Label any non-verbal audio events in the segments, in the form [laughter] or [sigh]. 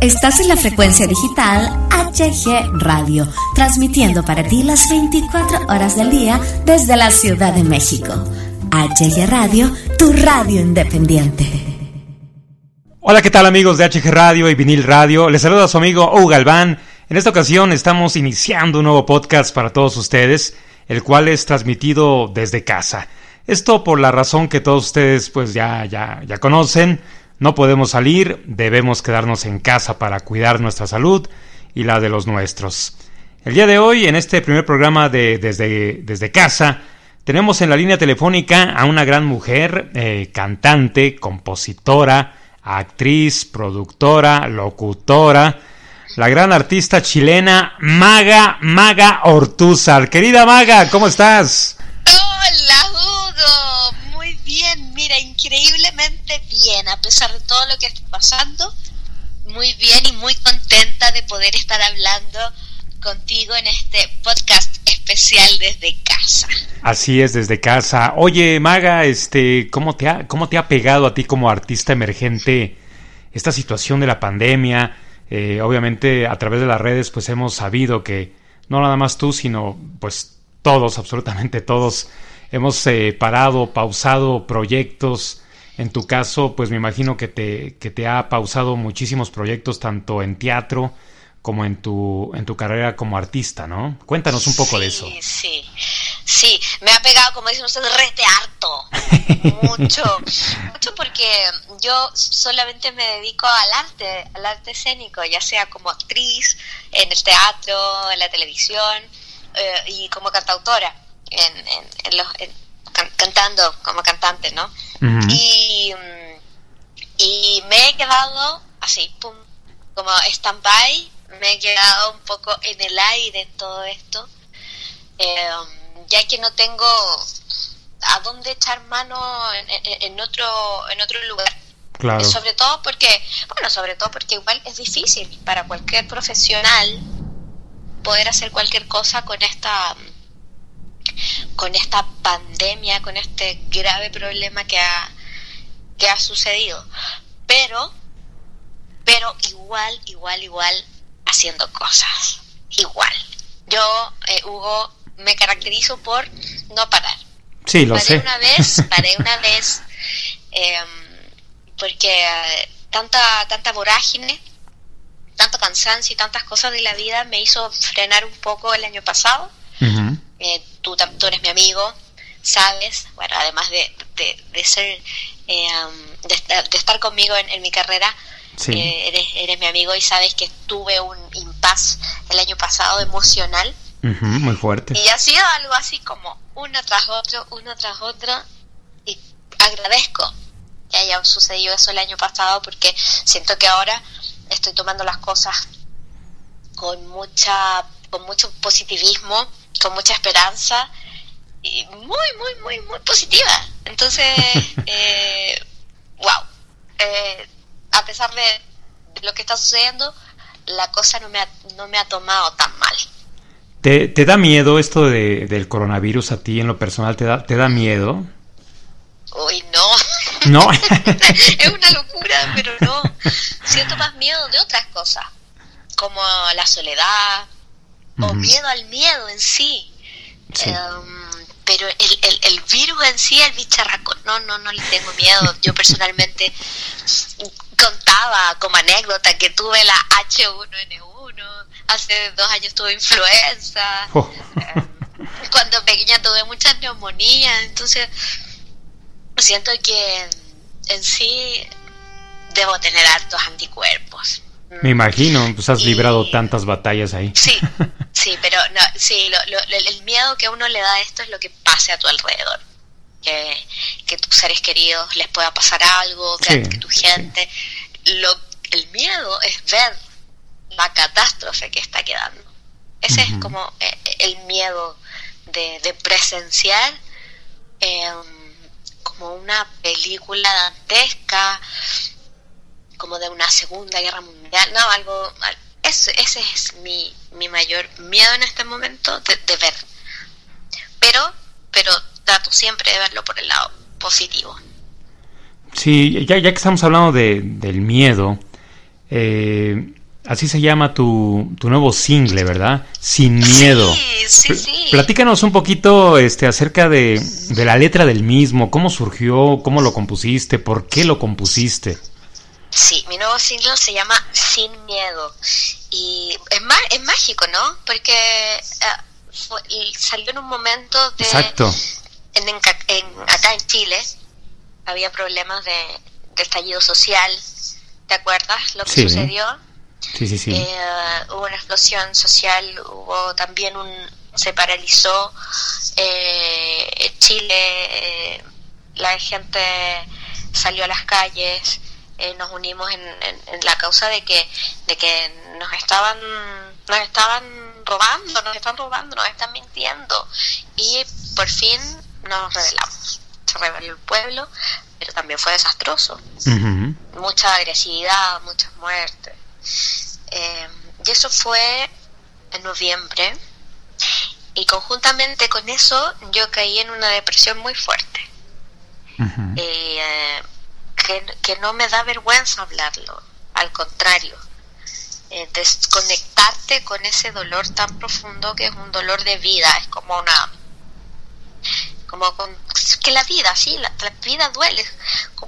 Estás en la frecuencia digital HG Radio, transmitiendo para ti las 24 horas del día desde la Ciudad de México. HG Radio, tu radio independiente. Hola, ¿qué tal amigos de HG Radio y Vinil Radio? Les saluda a su amigo Hugo Galván. En esta ocasión estamos iniciando un nuevo podcast para todos ustedes, el cual es transmitido desde casa. Esto por la razón que todos ustedes pues ya, ya, ya conocen no podemos salir, debemos quedarnos en casa para cuidar nuestra salud y la de los nuestros. El día de hoy, en este primer programa de Desde, desde Casa, tenemos en la línea telefónica a una gran mujer, eh, cantante, compositora, actriz, productora, locutora, la gran artista chilena Maga, Maga Ortúzar. Querida Maga, ¿cómo estás? Mira, increíblemente bien, a pesar de todo lo que está pasando, muy bien y muy contenta de poder estar hablando contigo en este podcast especial desde casa. Así es, desde casa. Oye, Maga, este, ¿cómo te ha, cómo te ha pegado a ti como artista emergente esta situación de la pandemia? Eh, obviamente a través de las redes pues hemos sabido que no nada más tú, sino pues todos, absolutamente todos, hemos eh, parado, pausado proyectos. En tu caso, pues me imagino que te, que te ha pausado muchísimos proyectos, tanto en teatro como en tu, en tu carrera como artista, ¿no? Cuéntanos un poco de eso. Sí, sí, me ha pegado, como dicen ustedes, rete harto. [laughs] mucho, mucho porque yo solamente me dedico al arte, al arte escénico, ya sea como actriz, en el teatro, en la televisión eh, y como cantautora en, los, cantando como cantante, ¿no? y, y me he quedado así, pum, como stand-by, me he quedado un poco en el aire en todo esto, em, ya que no tengo a dónde echar mano en, otro en otro lugar. Claro. Sobre todo porque, bueno, sobre todo porque igual es difícil para cualquier profesional poder hacer cualquier cosa con esta con esta pandemia, con este grave problema que ha, que ha sucedido. Pero, pero igual, igual, igual haciendo cosas. Igual. Yo, eh, Hugo, me caracterizo por no parar. Sí, lo paré una vez, [laughs] paré una vez, em, porque eh, tanta, tanta vorágine, tanto cansancio y tantas cosas de la vida me hizo frenar un poco el año pasado eh, tú, tú, eres mi amigo, sabes, bueno, además de, de, ser, eh, de, estar conmigo en, mi carrera, eh, eres, eres mi amigo y sabes que tuve un impas el año pasado emocional. muy fuerte. Y ha sido algo así como uno tras otro, uno tras otro, y agradezco que haya sucedido eso el año pasado porque siento que ahora estoy tomando las cosas con mucha con mucho positivismo con mucha esperanza y muy, muy, muy, muy positiva. Entonces, [laughs] eh, wow, eh, a pesar de lo que está sucediendo, la cosa no me ha, no me ha tomado tan mal. ¿Te, te da miedo esto de, del coronavirus a ti en lo personal? ¿Te da, te da miedo? Uy, no. No. [laughs] es una locura, pero no. Siento más miedo de otras cosas, como la soledad, o miedo al miedo en sí. Em, pero el, el, el, virus en sí, el bicharraco, no, no, no le tengo miedo. Yo personalmente contaba como anécdota que tuve la H1N1, hace dos años tuve influenza, oh. em, cuando pequeña tuve mucha neumonía, entonces siento que en sí debo tener hartos anticuerpos. Me imagino, pues has librado tantas batallas ahí. Sí, [laughs] sí, pero no, sí, el miedo que uno le da a esto es lo que pase a tu alrededor. Que, que tus seres queridos les pueda pasar algo, que, tu gente. Lo, el miedo es ver la catástrofe que está quedando. Ese es como eh, el miedo de, de presenciar em, como una película dantesca como de una segunda guerra mundial, no, algo, ese, ese es mi, mi mayor miedo en este momento de, ver. Pero, pero trato siempre de verlo por el lado positivo. Sí, ya, ya que estamos hablando de, del miedo, Eh, así se llama tu, tu, nuevo single, ¿verdad? Sin miedo. Sí, sí, sí. Platícanos un poquito este, acerca de, de la letra del mismo, cómo surgió, cómo lo compusiste, por qué lo compusiste. Sí, mi nuevo single se llama Sin Miedo. Y es, es mágico, ¿no? Porque uh, fue, salió en un momento de... Exacto. En, en, en, acá en Chile había problemas de, de, estallido social. ¿Te acuerdas lo que sí. sucedió? Sí, sí, sí. Eh, hubo una explosión social, hubo también un... se paralizó eh, Chile, eh, la gente salió a las calles, eh, nos unimos en, en, en, la causa de que de que nos estaban nos estaban robando nos están robando nos están mintiendo. Y por fin nos rebelamos. Se rebeló el pueblo pero también fue desastroso. Uh -huh. mucha agresividad muchas muertes. Eh, y eso fue en noviembre. Y conjuntamente con eso yo caí en una depresión muy fuerte. Uh -huh. eh, que, que, no me da vergüenza hablarlo, al contrario, eh, desconectarte con ese dolor tan profundo que es un dolor de vida, es como una como con, que la vida, sí, la, la, vida duele.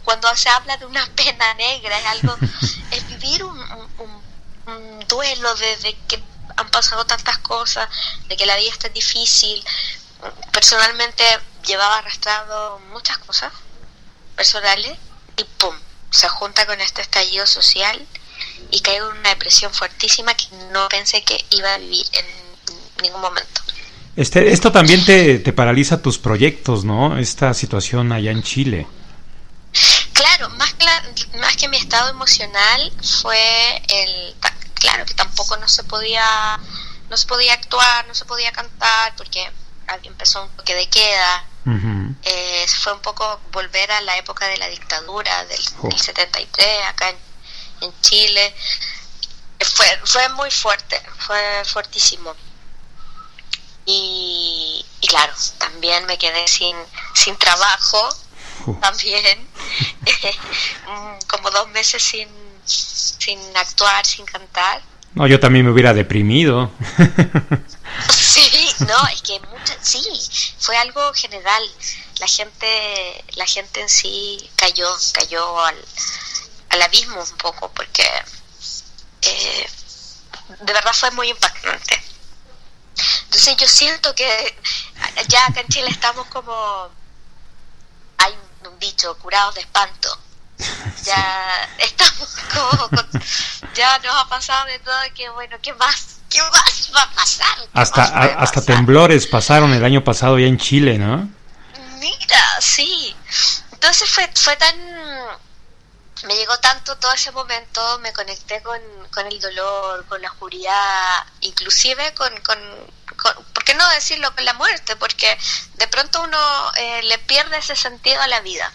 Cuando se habla de una [laughs] pena negra, es algo, [laughs] es vivir un, un, un duelo de, de, que han pasado tantas cosas, de que la vida está difícil. Personalmente llevaba arrastrado muchas cosas personales y pum, se junta con este estallido social y caigo en una depresión fuertísima que no pensé que iba a vivir en ningún momento. Este, esto también te, te paraliza tus proyectos, ¿no? Esta situación allá en Chile. Claro, más, más que mi estado emocional fue el, claro que tampoco no se podía, no se podía actuar, no se podía cantar porque empezó un toque de queda, Uh -huh. eh, fue un poco volver a la época de la dictadura del, oh. del 73 acá en, en, Chile fue fue muy fuerte fue fuertísimo y, y claro también me quedé sin sin trabajo uh. también [laughs] como dos meses sin sin actuar sin cantar no yo también me hubiera deprimido [laughs] Sí, no, es que mucha, sí, fue algo general. La gente, la gente en sí cayó, cayó al, al abismo un poco, porque eh, de verdad fue muy impactante. Entonces yo siento que ya acá en Chile estamos como, hay un dicho, curados de espanto. [laughs] Ya estamos como, con, ya nos ha pasado de todo, que bueno, ¿qué más? ¿Qué más va a pasar? Hasta, a, hasta pasar? temblores pasaron el año pasado ya en Chile, ¿no? Mira, sí. Entonces fue, fue tan... Me llegó tanto todo ese momento, me conecté con, con el dolor, con la oscuridad, inclusive con, con, con, ¿por qué no decirlo con la muerte? Porque de pronto uno eh, le pierde ese sentido a la vida.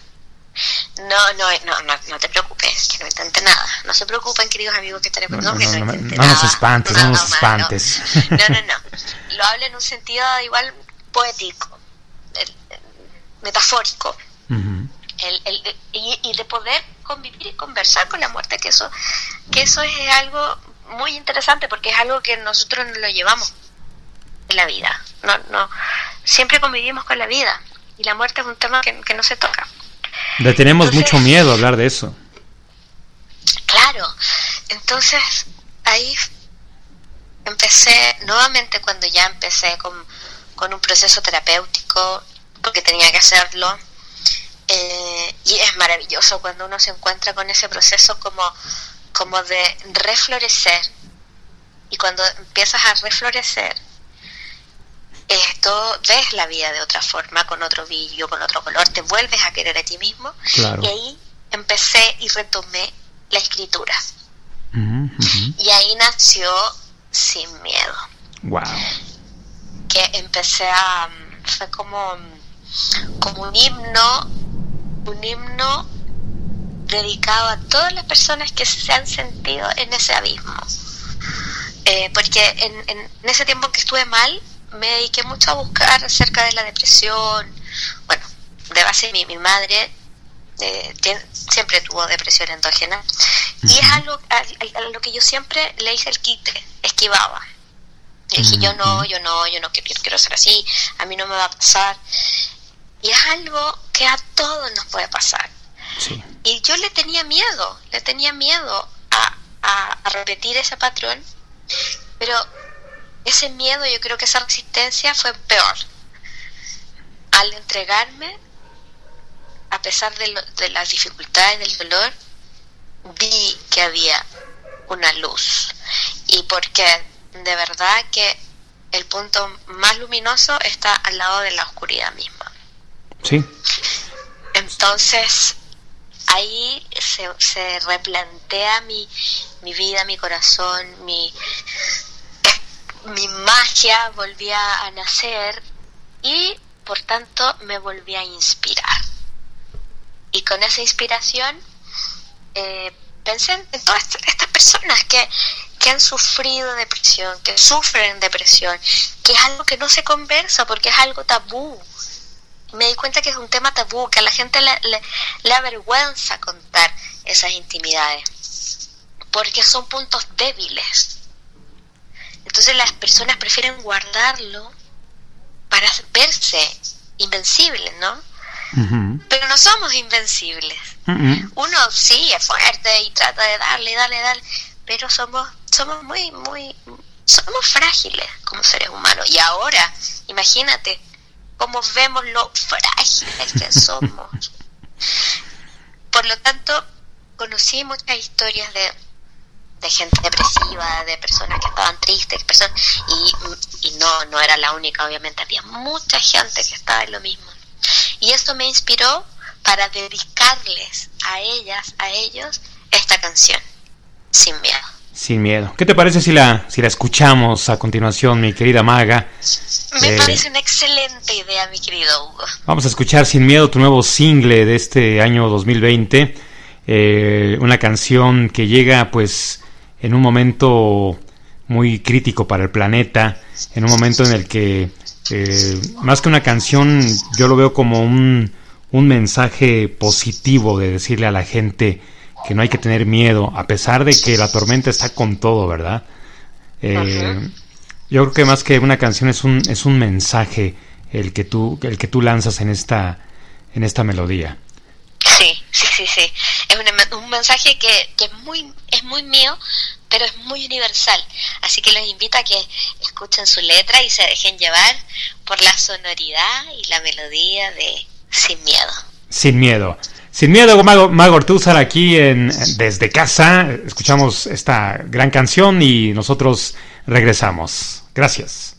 No, no, no, no, no te preocupes, que no intente nada. No se preocupen, queridos amigos que están escuchando, no, no, no, no, intente no nos espantes, no, nos espantes. No, no, no. Lo hablo en un sentido igual poético, metafórico. El, el, y, y, de poder convivir y conversar con la muerte, que eso, que eso es algo muy interesante porque es algo que nosotros nos lo llevamos en la vida. No, no, siempre convivimos con la vida y la muerte es un tema que, que no se toca. Le tenemos entonces, mucho miedo a hablar de eso. Claro, entonces ahí empecé, nuevamente cuando ya empecé con, con un proceso terapéutico, porque tenía que hacerlo, eh, y es maravilloso cuando uno se encuentra con ese proceso como, como de reflorecer, y cuando empiezas a reflorecer, esto ves la vida de otra forma, con otro brillo, con otro color, te vuelves a querer a ti mismo. Claro. Y ahí empecé y retomé la escritura. Uh -huh. Y ahí nació Sin Miedo. Wow. Que empecé a. fue como, como un himno, un himno dedicado a todas las personas que se han sentido en ese abismo. Eh, porque en, en, en ese tiempo que estuve mal, me dediqué mucho a buscar acerca de la depresión. Bueno, de base mi, mi madre eh, siempre tuvo depresión endógena. Y es algo a, lo que yo siempre le hice el quite, esquivaba. Le dije, yo no, yo no, yo no quiero, quiero ser así, a mí no me va a pasar. Y es algo que a todos nos puede pasar. Y yo le tenía miedo, le tenía miedo a, a, repetir ese patrón, pero ese miedo, yo creo que esa resistencia fue peor. Al entregarme, a pesar de, de las dificultades del dolor, vi que había una luz. Y porque de verdad que el punto más luminoso está al lado de la oscuridad misma. Sí. Entonces, ahí se, se replantea mi, mi vida, mi corazón, mi, mi magia volvía a nacer y por tanto me volví a inspirar. Y con esa inspiración eh, pensé en todas estas personas que, que han sufrido depresión, que sufren depresión, que es algo que no se conversa porque es algo tabú. Me di cuenta que es un tema tabú, que a la gente le, le, avergüenza contar esas intimidades, porque son puntos débiles. Entonces las personas prefieren guardarlo para verse invencibles, ¿no? Pero no somos invencibles. Uno sí es fuerte y trata de darle, darle, darle, pero somos, somos muy, muy, somos frágiles como seres humanos. Y ahora, imagínate cómo vemos lo frágiles que somos. [laughs] Por lo tanto, conocí muchas historias de, de gente depresiva, de personas que estaban tristes, personas, y, y no, no era la única, obviamente, había mucha gente que estaba en lo mismo. Y esto me inspiró para dedicarles a ellas, a ellos, esta canción, Sin Miedo. Sin miedo. ¿Qué te parece si la, si la escuchamos a continuación, mi querida Maga? Me eh, parece una excelente idea, mi querido Hugo. Vamos a escuchar Sin Miedo, tu nuevo single de este año 2020. Eh, una canción que llega pues en un momento muy crítico para el planeta, en un momento en el que eh, más que una canción, yo lo veo como un, un mensaje positivo de decirle a la gente que no hay que tener miedo, a pesar de que la tormenta está con todo, ¿verdad? Eh, yo creo que más que una canción es un, es un mensaje el que tú, el que tú lanzas en esta, en esta melodía. Sí, sí, sí, sí. Es un, un mensaje que, que, es, muy, es muy mío, pero es muy universal. Así que los invito a que escuchen su letra y se dejen llevar por la sonoridad y la melodía de Sin Miedo. Sin Miedo. Sin miedo, Mago, Mago aquí en, desde casa. Escuchamos esta gran canción y nosotros regresamos. Gracias.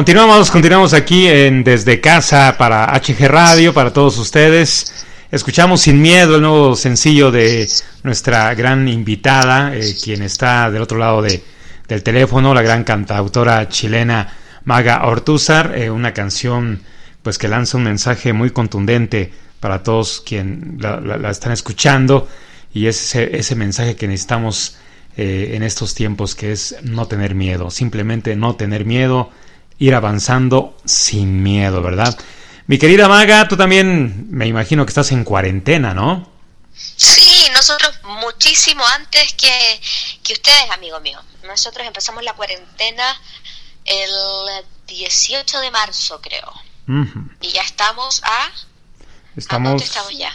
Continuamos, continuamos aquí en Desde Casa para HG Radio, para todos ustedes. Escuchamos Sin Miedo, el nuevo sencillo de nuestra gran invitada, eh, quien está del otro lado de, del teléfono, la gran cantautora chilena Maga Ortúzar, eh, una canción pues que lanza un mensaje muy contundente para todos quien la, la- la están escuchando y es ese, ese mensaje que necesitamos eh, en estos tiempos que es no tener miedo, simplemente no tener miedo, ir avanzando sin miedo, ¿verdad? Mi querida Maga, tú también me imagino que estás en cuarentena, ¿no? Sí, nosotros muchísimo antes que, que ustedes, amigo mío. Nosotros empezamos la cuarentena el 18 de marzo, creo. Y ya estamos a... ¿A Estamos, dónde estamos ya?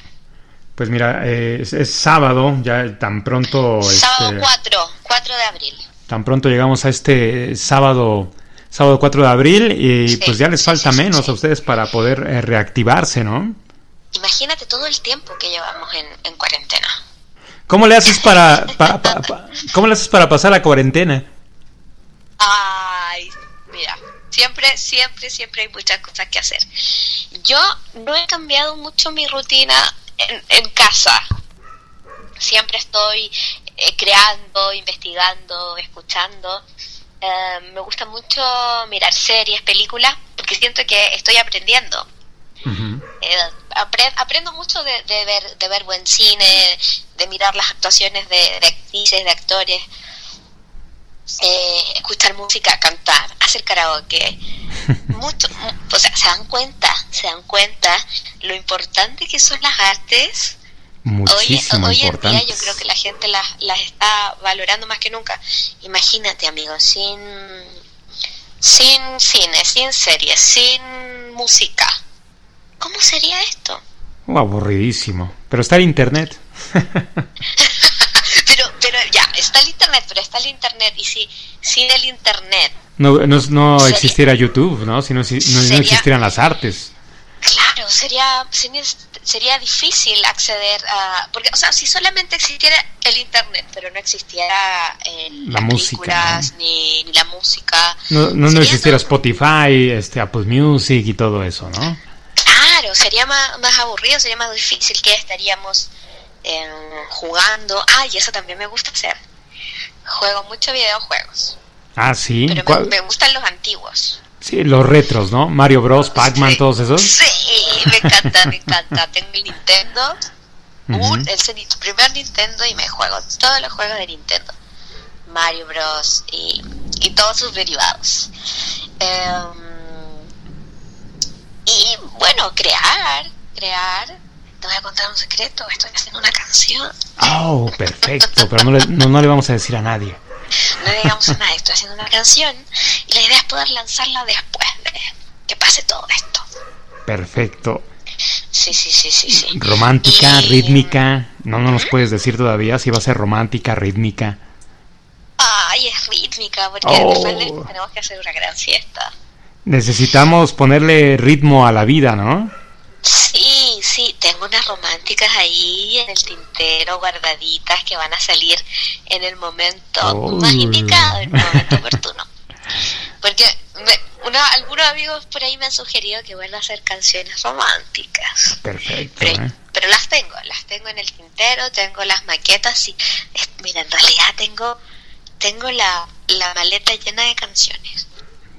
pues mira, eh, es, es sábado, ya tan pronto, Sábado este, 4, 4 de abril. tan pronto llegamos a este sábado, sábado 4 de abril y Sí, pues ya les falta sí, sí, menos a ustedes para poder eh, reactivarse, ¿no? Imagínate todo el tiempo que llevamos en, en cuarentena. ¿Cómo le haces para, [laughs] pa- pa- pa- cómo le haces para pasar la cuarentena? Ay, mira, siempre, siempre, siempre hay muchas cosas que hacer. Yo no he cambiado mucho mi rutina en, en casa. Siempre estoy eh, creando, investigando, escuchando. Eh, me gusta mucho mirar series, películas, porque siento que estoy aprendiendo. Eh, apre- aprendo mucho de, de ver, de ver buen cine, de mirar las actuaciones de, de actrices, de actores, eh, escuchar música, cantar, hacer karaoke. [laughs] Mucho, mu- o sea, se dan cuenta, se dan cuenta lo importante que son las artes. Hoy, Muchísimo hoy en día yo creo que la gente las, las está valorando más que nunca. Imagínate, amigos, sin, sin cine, sin series, sin música. ¿Cómo sería esto? Uh, aburridísimo. Pero está el internet. [laughs] Pero, pero ya, está el internet, pero está el internet y si sin el internet, No, no, no Sería- existiera YouTube, ¿no? Si no, si- no- no Sería- existieran las artes. claro, sería sería, sería difícil acceder a, porque, o sea, si solamente existiera el internet, pero no existiera eh, La las música, películas ni, ni la música, No, no, no existiera todo- Spotify, este, Apple Music y todo eso, ¿no? Claro, sería más, más aburrido, sería más difícil que estaríamos eh, jugando. Ah, y eso también me gusta hacer. Juego mucho videojuegos, Ah, sí. pero me gustan los antiguos. Sí, los retros, ¿no? Mario Bros, Pac-Man, Sí. todos esos. Sí, me encanta, me encanta. Tengo el Nintendo, Ujú. un- el se- primer Nintendo y me juego todos los juegos de Nintendo. Mario Bros. y, y todos sus derivados. Em, y bueno, crear, crear. Te voy a contar un secreto, estoy haciendo una canción. Oh, perfecto, pero no le, no, no le vamos a decir a nadie. No le digamos a nadie, estoy haciendo una canción y la idea es poder lanzarla después de que pase todo esto. Perfecto. Sí, sí, sí, sí, sí. Romántica, Y- rítmica. No, no nos puedes decir todavía si va a ser romántica, rítmica. Ay, es rítmica, porque Oh. después tenemos que hacer una gran fiesta. Necesitamos ponerle ritmo a la vida, ¿no? Sí, sí, tengo unas románticas ahí en el tintero, guardaditas, que van a salir en el momento Oh. más indicado, en el momento oportuno. Porque me- una, alguno, algunos amigos por ahí me han sugerido que vuelva a hacer canciones románticas. Perfecto. Pero, ¿eh? pero las tengo, las tengo en el tintero, tengo las maquetas y es- mira, en realidad tengo tengo la, la maleta llena de canciones,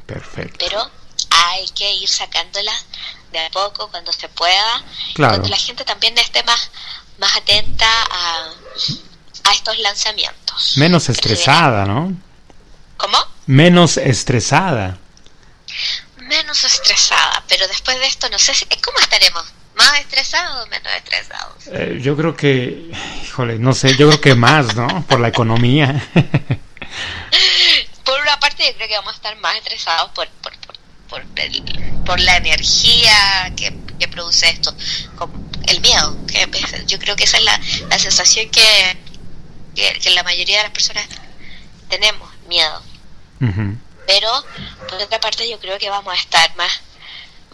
Perfecto. pero hay que ir sacándolas de a poco cuando se pueda, Claro. cuando la gente también esté más más atenta a, a estos lanzamientos. Menos estresada, ¿no? ¿Cómo? Menos estresada. Menos estresada, pero después de esto no sé si, ¿cómo estaremos? ¿Más estresados o menos estresados? Eh, yo creo que, híjole, no sé, yo creo que más, ¿no? Por la economía. [laughs] Por una parte yo creo que vamos a estar más estresados por, por, por, por, el- por la energía que, que produce esto, el miedo, que yo creo que esa es la, la sensación que, que, que la mayoría de las personas tenemos, miedo. Pero por otra parte yo creo que vamos a estar más,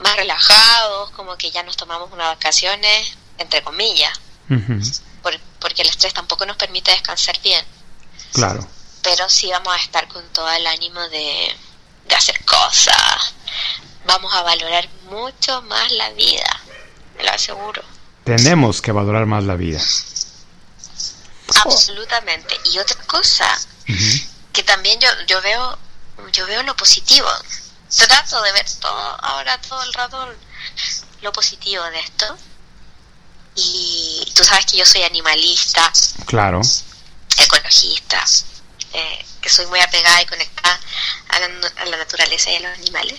más relajados, como que ya nos tomamos unas vacaciones, entre comillas, por- porque el estrés tampoco nos permite descansar bien. Claro. pero sí vamos a estar con todo el ánimo de, de hacer cosas. Vamos a valorar mucho más la vida, te lo aseguro. Tenemos que valorar más la vida. Absolutamente. Y otra cosa que también yo, yo veo, yo veo lo positivo. Trato de ver todo, ahora todo el rato lo positivo de esto. Y tú sabes que yo soy animalista, Claro. ecologista, eh, que soy muy apegada y conectada a la, a la naturaleza y a los animales.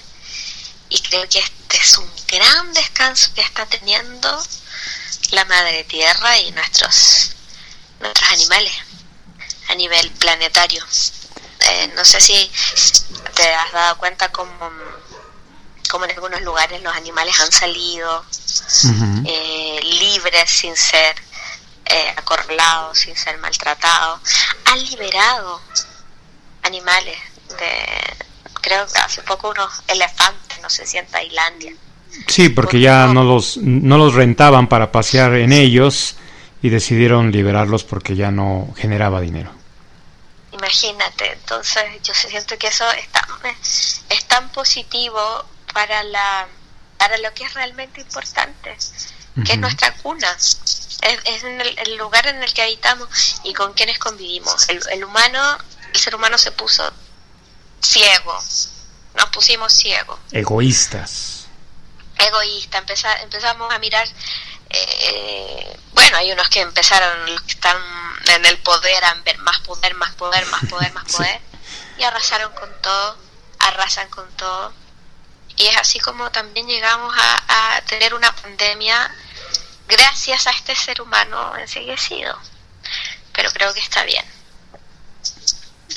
Y creo que este es un gran descanso que está teniendo la madre tierra y nuestros, nuestros animales a nivel planetario. Eh, no sé si te has dado cuenta como, como en algunos lugares los animales han salido eh, libres sin ser eh, acorralados, sin ser maltratados. Han liberado animales de, creo que hace poco unos elefantes, no sé si en Tailandia. Sí, porque ya no los, no los rentaban para pasear en ellos y decidieron liberarlos porque ya no generaba dinero. Imagínate, entonces yo siento que eso es tan, es tan positivo para la para lo que es realmente importante, que es nuestra cuna, es, es en el, el lugar en el que habitamos y con quienes convivimos. El, el humano, el ser humano se puso ciego, nos pusimos ciegos, Egoístas. egoísta, empeza- empezamos a mirar, eh, bueno, hay unos que empezaron, los que están en el poder, a ver más poder, más poder, más poder, más [laughs] Sí. poder, y arrasaron con todo, arrasan con todo. Y es así como también llegamos a, a tener una pandemia gracias a este ser humano enseguecido. Pero creo que está bien.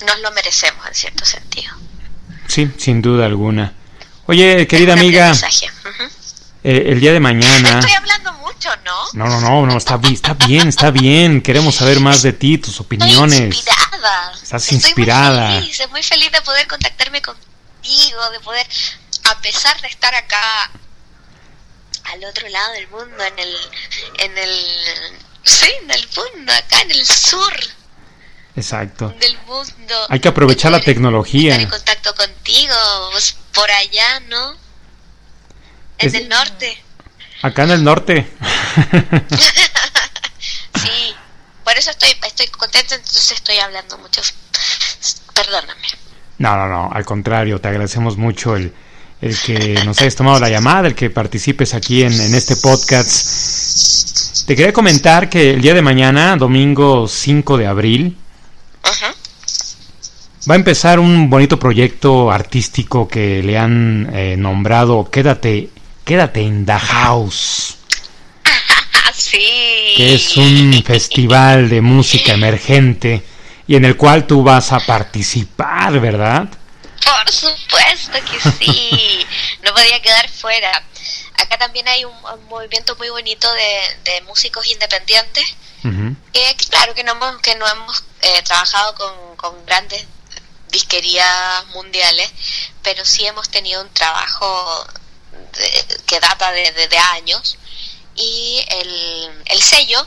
Nos lo merecemos en cierto sentido. Sí, sin duda alguna. Oye, querida Es amiga, eh, el día de mañana... Estoy hablando mucho, ¿no? No, no, no, no, está, está bien, está bien. Queremos saber más de ti, tus Estoy opiniones. inspirada. Estás Estoy inspirada. Muy feliz, muy feliz de poder contactarme contigo, de poder, a pesar de estar acá al otro lado del mundo, en el, en el, sí, en el mundo, acá en el sur Exacto. del mundo. Hay que aprovechar la tecnología. Estar en contacto contigo, vos por allá, ¿no? En Es- el norte. Acá en el norte. [laughs] Sí, por eso estoy, estoy contenta, entonces estoy hablando mucho. Perdóname. No, no, no, al contrario, te agradecemos mucho el, el que nos hayas tomado la llamada, el que participes aquí en, en este podcast. Te quería comentar que el día de mañana, domingo 5 de abril, va a empezar un bonito proyecto artístico que le han eh, nombrado Quédate, Quédate in the House, [laughs] sí. que es un festival de música emergente y en el cual tú vas a participar, ¿verdad? Por supuesto que sí. [laughs] no podía quedar fuera. Acá también hay un, un movimiento muy bonito de, de músicos independientes. Que claro que no hemos, que no hemos eh, trabajado con, con grandes disquerías mundiales, pero sí hemos tenido un trabajo de- que data de, de- de años. Y el, el sello,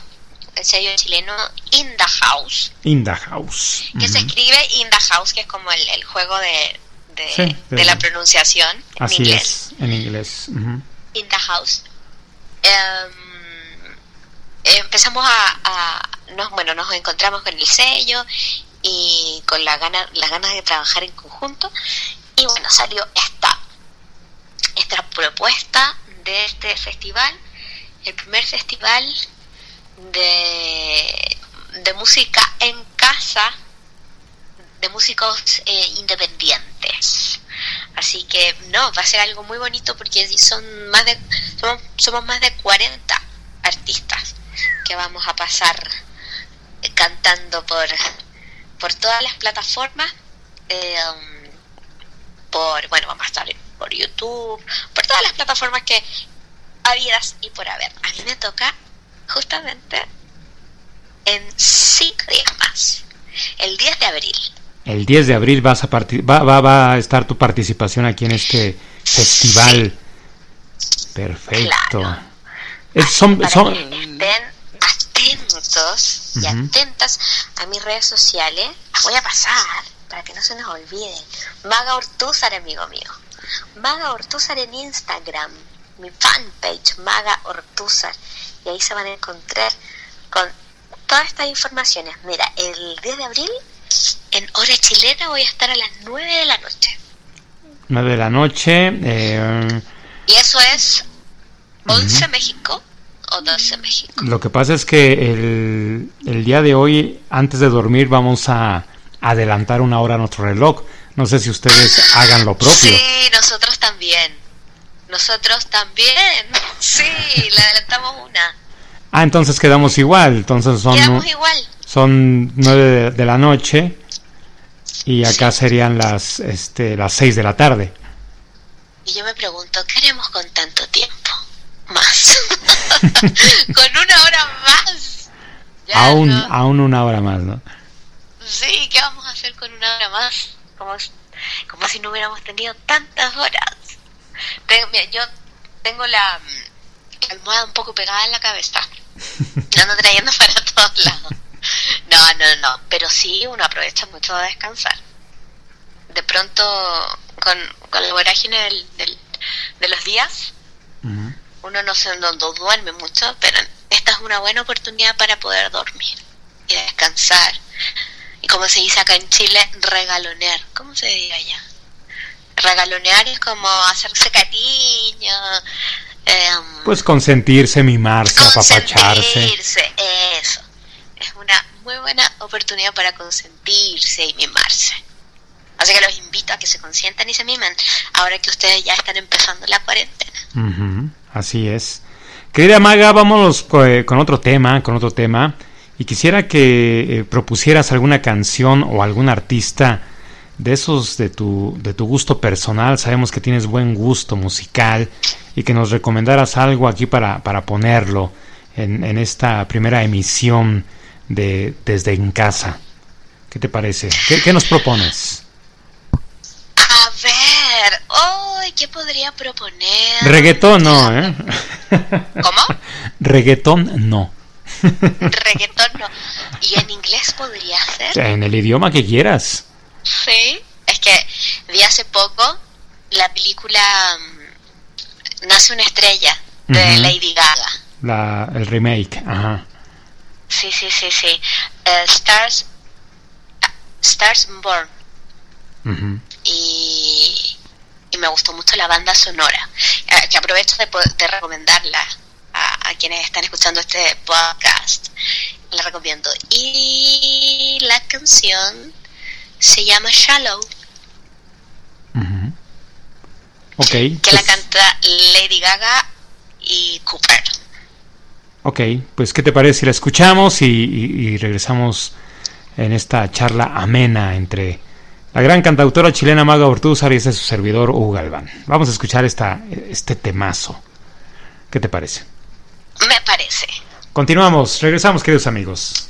el sello chileno In the House, In the House. que se escribe In the House, que es como el, el juego de, de, Sí, de- de la pronunciación en Así inglés. es, en inglés. In the house. Em, empezamos a, a- nos, bueno, nos encontramos con el sello y con la gana, las ganas de trabajar en conjunto y bueno, salió esta, esta propuesta de este festival, el primer festival de, de música en casa de músicos eh, independientes. Así que no, va a ser algo muy bonito porque son más de somos, somos más de 40 artistas que vamos a pasar cantando por por todas las plataformas eh, por bueno vamos a estar por YouTube por todas las plataformas que habidas y por haber a mí me toca justamente en cinco días más el 10 de abril El 10 de abril vas a va, va, va a estar tu participación aquí en este festival. Perfecto. Claro. Es- son, para son- que estén atentos y atentas a mis redes sociales. Las voy a pasar para que no se nos olvide. Maga Ortúzar, amigo mío. Maga Ortúzar en Instagram. Mi fanpage, Maga Ortúzar. Y ahí se van a encontrar con todas estas informaciones. Mira, el 10 de abril, en hora chilena, voy a estar a las 9 de la noche. 9 de la noche. eh, Y eso es 11 México o 12 México. lo que pasa es que el, el día de hoy, antes de dormir, vamos a adelantar una hora nuestro reloj. No sé si ustedes hagan lo propio. Sí, nosotros también. Nosotros también. [laughs] Sí, le adelantamos una. Ah, entonces quedamos igual. Entonces son, Quedamos igual. son 9 de, de la noche y acá serían las, este, las 6 de la tarde. Y yo me pregunto, ¿qué haremos con tanto tiempo? Más. [laughs] con una hora más. Ya Aún, no. aún una hora más, ¿no? Sí, ¿qué vamos a hacer con una hora más? Como, como si no hubiéramos tenido tantas horas. Tengo- mira, yo tengo la, mm, la almohada un poco pegada en la cabeza. [laughs] No ando trayendo para todos lados. [laughs] No, no, no. Pero sí, uno aprovecha mucho de descansar. De pronto, con, con la vorágine del, del- de los días, uno no se no, no duerme mucho, pero esta es una buena oportunidad para poder dormir y descansar. Y como se dice acá en Chile, regalonear. ¿Cómo se diría allá? Regalonear es como hacerse cariño, em, Pues consentirse, mimarse, apapacharse. consentirse, eso. Muy buena oportunidad para consentirse y mimarse. Así que los invito a que se consientan y se mimen, ahora que ustedes ya están empezando la cuarentena. Ujú, Así es. Querida Maga, vámonos eh, con otro tema, con otro tema. Y quisiera que eh, propusieras alguna canción o algún artista de esos de tu, de tu gusto personal. Sabemos que tienes buen gusto musical y que nos recomendaras algo aquí para, para ponerlo en, en esta primera emisión de Desde en Casa. ¿Qué te parece? ¿Qué, qué nos propones? A ver, ¡ay! ¿qué podría proponer? Reggaetón no, ¿eh? ¿Cómo? Reggaetón no. Reggaetón no. ¿Y en inglés podría ser? En el idioma que quieras. Sí. Es que vi hace poco la película mm, Nace una estrella de. Lady Gaga. La, el remake, ajá. Sí, sí, sí, sí. Eh, Stars, Stars Born. Y, y me gustó mucho la banda sonora, eh, que aprovecho de, de recomendarla a, a quienes están escuchando este podcast. La recomiendo. Y la canción se llama Shallow, Ujú. Ok. que pues, la canta Lady Gaga y Cooper. Ok, pues ¿qué te parece si la escuchamos y, y- y regresamos en esta charla amena entre la gran cantautora chilena Maga Ortúzar y ese su servidor Hugo Galván? Vamos a escuchar esta, este temazo. ¿Qué te parece? Me parece. Continuamos, regresamos queridos amigos.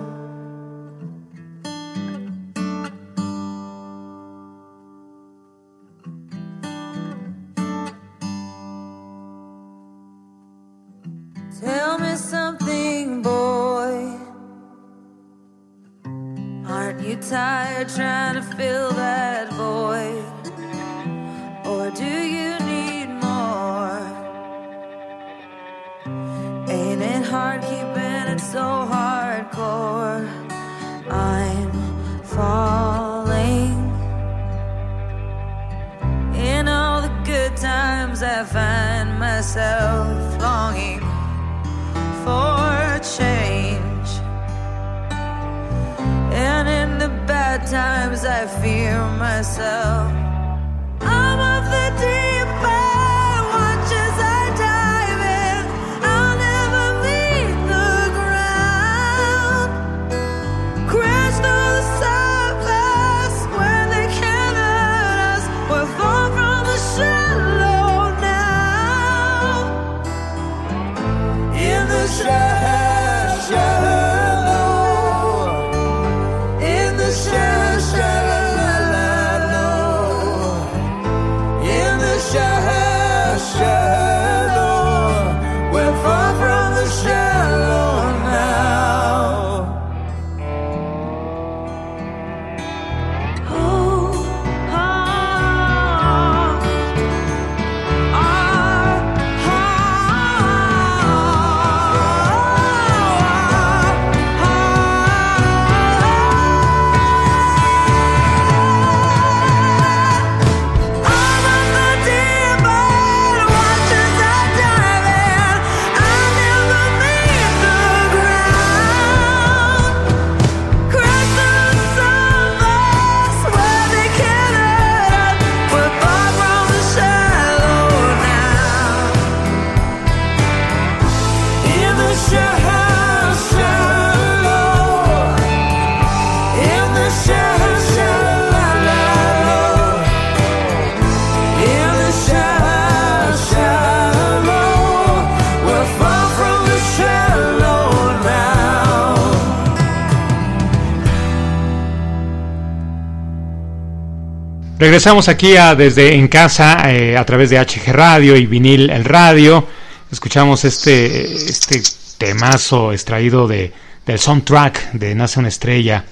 Regresamos aquí a desde en casa eh, a través de HG Radio y vinil el radio. Escuchamos este este temazo extraído de del soundtrack de Nace una estrella,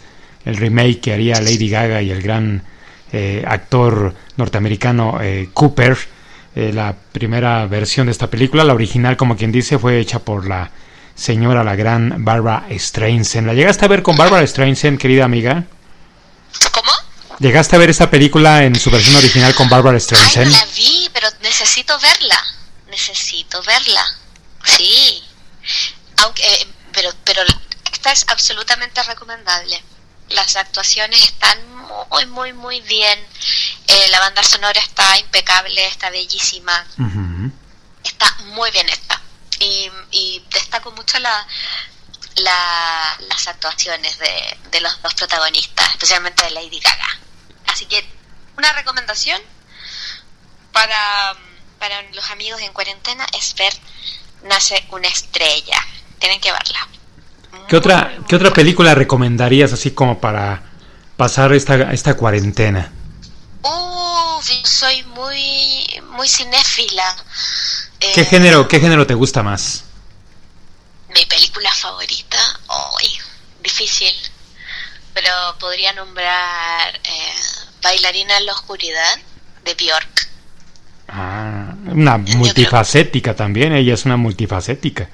el remake que haría Lady Gaga y el gran eh, actor norteamericano eh, Cooper. Eh, la primera versión de esta película, la original, como quien dice, fue hecha por la señora, la gran Barbara Streisand. ¿La llegaste a ver con Barbara Streisand, querida amiga? ¿Llegaste a ver esta película en su versión original con Barbara Ay, Streisand? no la vi, pero necesito verla. Necesito verla. Sí. Aunque, eh, pero, pero esta es absolutamente recomendable. Las actuaciones están muy, muy, muy bien. Eh, la banda sonora está impecable, está bellísima. Está muy bien hecha. Y, y destaco mucho la, la- las actuaciones de, de los dos protagonistas, especialmente de Lady Gaga. Así que una recomendación para, para los amigos en cuarentena es ver Nace una estrella. Tienen que verla. ¿Qué otra, ¿Qué otra película recomendarías así como para pasar esta, esta cuarentena? Uf, yo soy muy, muy cinéfila. ¿Qué Eh, género, ¿Qué género te gusta más? Mi película favorita, hoy difícil, pero podría nombrar eh, Bailarina en la Oscuridad de Bjork. Ah, una multifacética también, ella es una multifacética.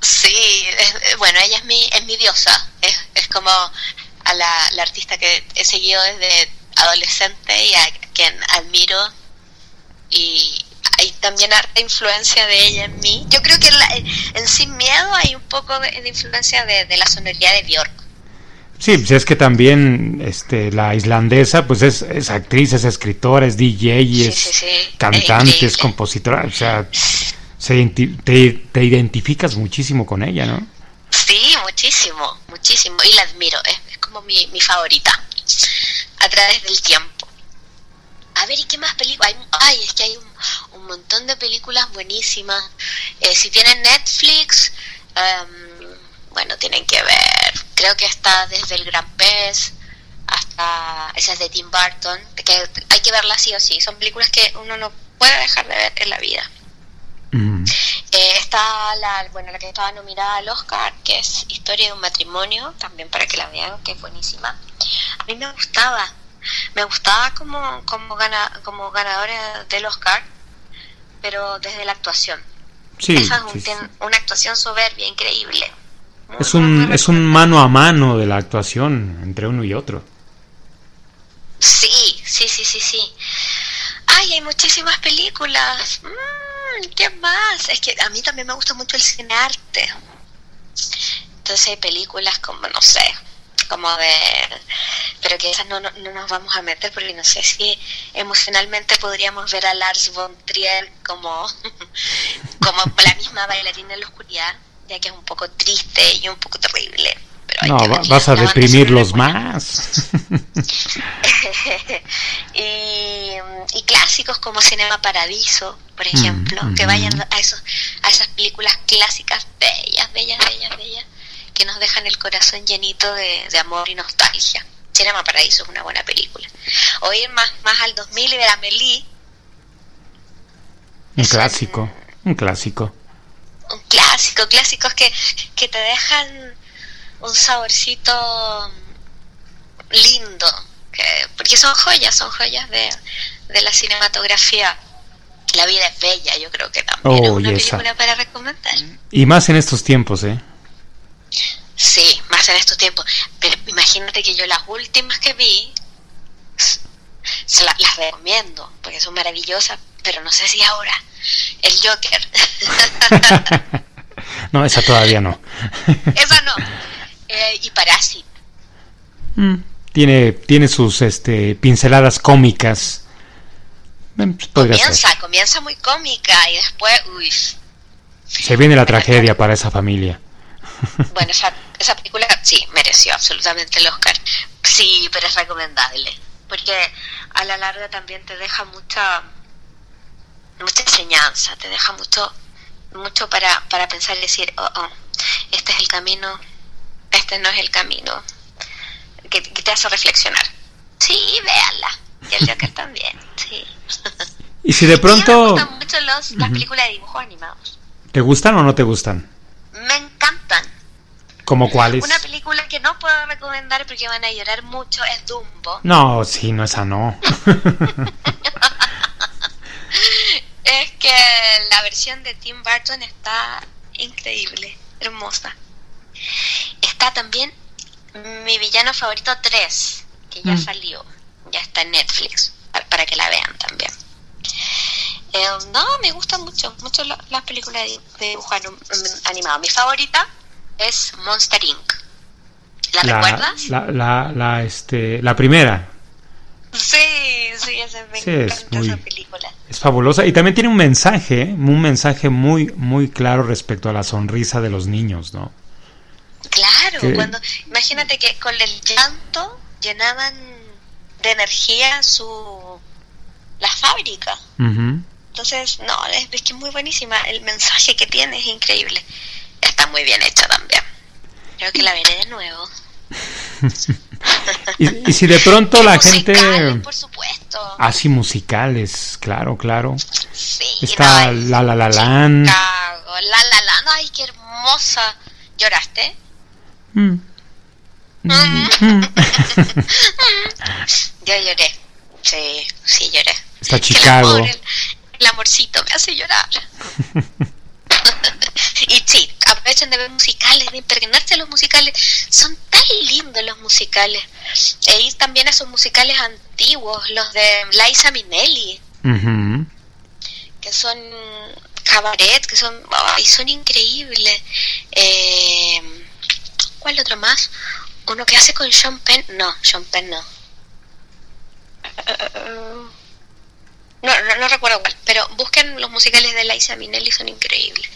Sí, es- eh, bueno, ella es mi, es mi diosa, es, es como a la, la artista que he seguido desde adolescente y a quien admiro y, hay también harta influencia de ella en mí. Yo creo que en, la- en Sin Miedo hay un poco de, de influencia de, de la sonoridad de Björk. Sí, pues es que también este, la islandesa, pues es, es actriz, es escritora, es DJ, Sí, es sí, sí, es cantante, es, compositora, o sea, se te, te identificas muchísimo con ella, ¿no? Sí, muchísimo, muchísimo. Y la admiro, es, es como mi, mi favorita a través del tiempo. A ver, ¿y qué más películas? Ay, es que hay un, un montón de películas buenísimas. Eh, si tienen Netflix, em, bueno, tienen que ver. Creo que está desde El Gran Pez hasta esas de Tim Burton, que hay que verlas sí o sí. Son películas que uno no puede dejar de ver en la vida. Mm. Eh, está la, bueno, la que estaba nominada al Oscar, que es Historia de un matrimonio, también para que la vean, que es buenísima. A mí me gustaba, me gustaba como, como, gana, como ganadora del Oscar, pero desde la actuación. Sí, Esa es un- sí, sí. tiene una actuación soberbia, increíble. Es un, es un mano a mano de la actuación entre uno y otro. Sí, sí, sí, sí, sí. Ay, hay muchísimas películas. Mm, ¿Qué más? Es que a mí también me gusta mucho el cine arte. Entonces hay películas como, no sé, como de... Pero que esas no, no, no nos vamos a meter porque no sé si emocionalmente podríamos ver a Lars von Trier como, [laughs] como la misma bailarina en la oscuridad, ya que es un poco triste y un poco terrible. Pero No, que va- vas a deprimirlos más. [laughs] y, y clásicos como Cinema Paradiso, por ejemplo, Mm, que mm. vayan a, esos, a esas películas clásicas bellas, bellas, bellas, bellas, que nos dejan el corazón llenito de, de amor y nostalgia. Cinema Paradiso es una buena película. O ir más, más al 2000 y ver a Un Es un- clásico, un clásico. Un clásico, clásicos que, que te dejan un saborcito lindo, que- porque son joyas, son joyas de, de la cinematografía. La vida es bella, yo creo que también es Oh, una y esa. película para recomendar. Y más en estos tiempos, ¿eh? Sí, más en estos tiempos. Pero imagínate que yo las últimas que vi, se la- las recomiendo, porque son maravillosas, pero no sé si ahora. El Joker. [laughs] no, esa todavía no. [laughs] Esa no. Eh, y Parásito. Mm, tiene, tiene sus este, pinceladas cómicas. Eh, pues ser. Comienza, comienza muy cómica y después, uy, Se viene la tragedia para esa familia. bueno, esa, esa película sí, mereció absolutamente el Oscar. Sí, pero es recomendable, porque a la larga también te deja mucha mucha enseñanza, te deja mucho mucho para, para pensar y decir, oh, oh, este es el camino, este no es el camino, que, que te hace reflexionar. Sí, véanla. Y el Joker [laughs] también, sí. Y si de Sí, me pronto... gustan mucho los, las películas de dibujos animados. ¿Te gustan o no te gustan? Me encantan. ¿Como cuáles? Una película que no puedo recomendar porque van a llorar mucho es Dumbo. No, sí, no, esa no. [laughs] [laughs] Es que la versión de Tim Burton está increíble, hermosa. Está también mi villano favorito 3, que ya Mm. salió, ya está en Netflix, pa- para que la vean también. Eh, no, me gustan mucho, mucho la- las películas de, dibujo anim- animado. Mi favorita es Monster Inc. ¿La, la, recuerdas? La, la, la, este, la primera. Sí, sí, esa me Sí, es encanta muy- esa película. Es fabulosa. Y también tiene un mensaje, ¿eh? un mensaje muy, muy claro respecto a la sonrisa de los niños, ¿no? Claro, cuando imagínate que con el llanto llenaban de energía su la fábrica. Ujú. Entonces, no, es, es que es muy buenísima. El mensaje que tiene es increíble. Está muy bien hecha también. Creo que la veré de nuevo. [laughs] Y, y si de pronto la musicales, gente... por supuesto. Así musicales, claro, claro. Sí, Está no, La La La Land. Chicago, La La Land. Ay, qué hermosa. ¿Lloraste? [laughs] Mm. Yo lloré. Sí, sí lloré. Está Chicago. amor, el, el amorcito me hace llorar. [laughs] y sí, aprovechen de ver musicales, de impregnarse de los musicales. Son tan lindos los musicales. E ir también a esos musicales antiguos, los de Liza Minnelli, que son cabaret, que son, ay, son increíbles. Eh, ¿Cuál otro más? Uno que hace con Sean Penn, no, Sean Penn no. No, no, no recuerdo cuál, pero busquen los musicales de Liza Minnelli, son increíbles.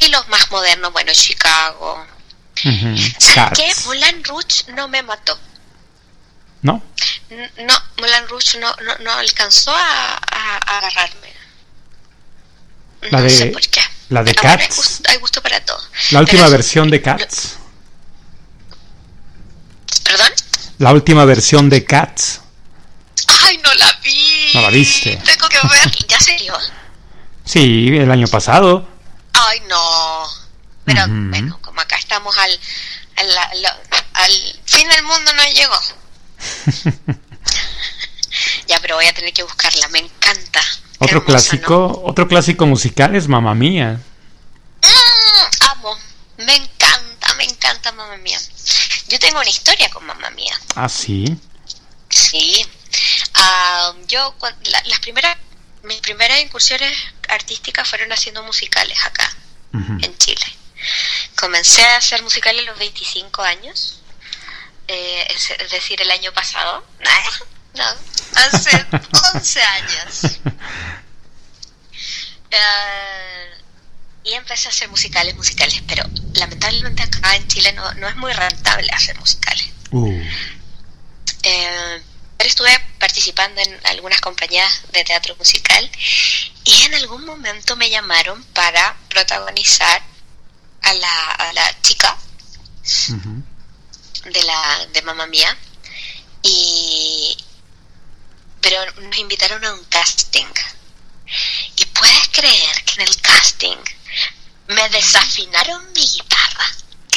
Y los más modernos, bueno, Chicago. Ujú. ¿Sabes qué? Moulin Rouge no me mató. ¿No? No, Moulin Rouge no, no, no alcanzó a, a- a agarrarme. La no de- sé por qué. la de Pero bueno, hay Cats. gusto, hay gusto para todo. La última Pero- versión de Cats. ¿Perdón? La última versión de Cats. Ay, no la vi. ¿No la viste? Tengo que ver. ¿Ya salió? Sí, el año pasado. Ay, no. Pero bueno, como acá estamos al, al, al- al fin del mundo no llegó. [laughs] ya, pero voy a tener que buscarla. Me encanta. Otro hermosa, clásico, otro clásico musical es Mamma Mía. Mm, amo. Me encanta, me encanta, mamá mía. Yo tengo una historia con mamá mía. Ah, sí. Sí. Ah, yo, la- las primeras, mis primeras incursiones artísticas fueron haciendo musicales acá, en Chile. Comencé a hacer musicales a los 25 años, eh, es, es decir, el año pasado. [laughs] No, hace 11 años. [laughs] Eh, y empecé a hacer musicales, musicales, pero lamentablemente acá en Chile no, no es muy rentable hacer musicales. Uh, Eh, pero estuve participando en algunas compañías de teatro musical y en algún momento me llamaron para protagonizar a la, a la chica de la de mamá mía y pero nos invitaron a un casting y puedes creer que en el casting me desafinaron mi guitarra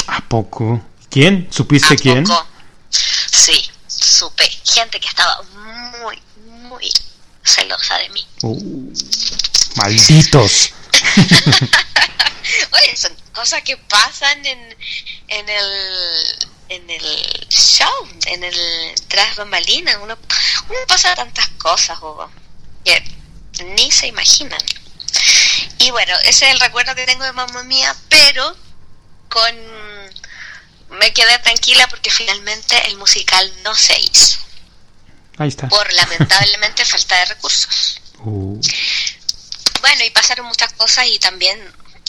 ¿A poco? ¿Quién? ¿Supiste ¿A quién? poco? Sí, supe. Gente que estaba muy, muy celosa de mí. Uh, malditos. [laughs] Oye, son cosas que pasan en, en el en el show, en el tras bambalina. Uno, uno pasa tantas cosas, Hugo, que ni se imaginan. Y bueno, ese es el recuerdo que tengo de mamá mía, pero con me quedé tranquila porque finalmente el musical no se hizo. Ahí está. por lamentablemente [laughs] falta de recursos. Uh, Bueno, y pasaron muchas cosas y también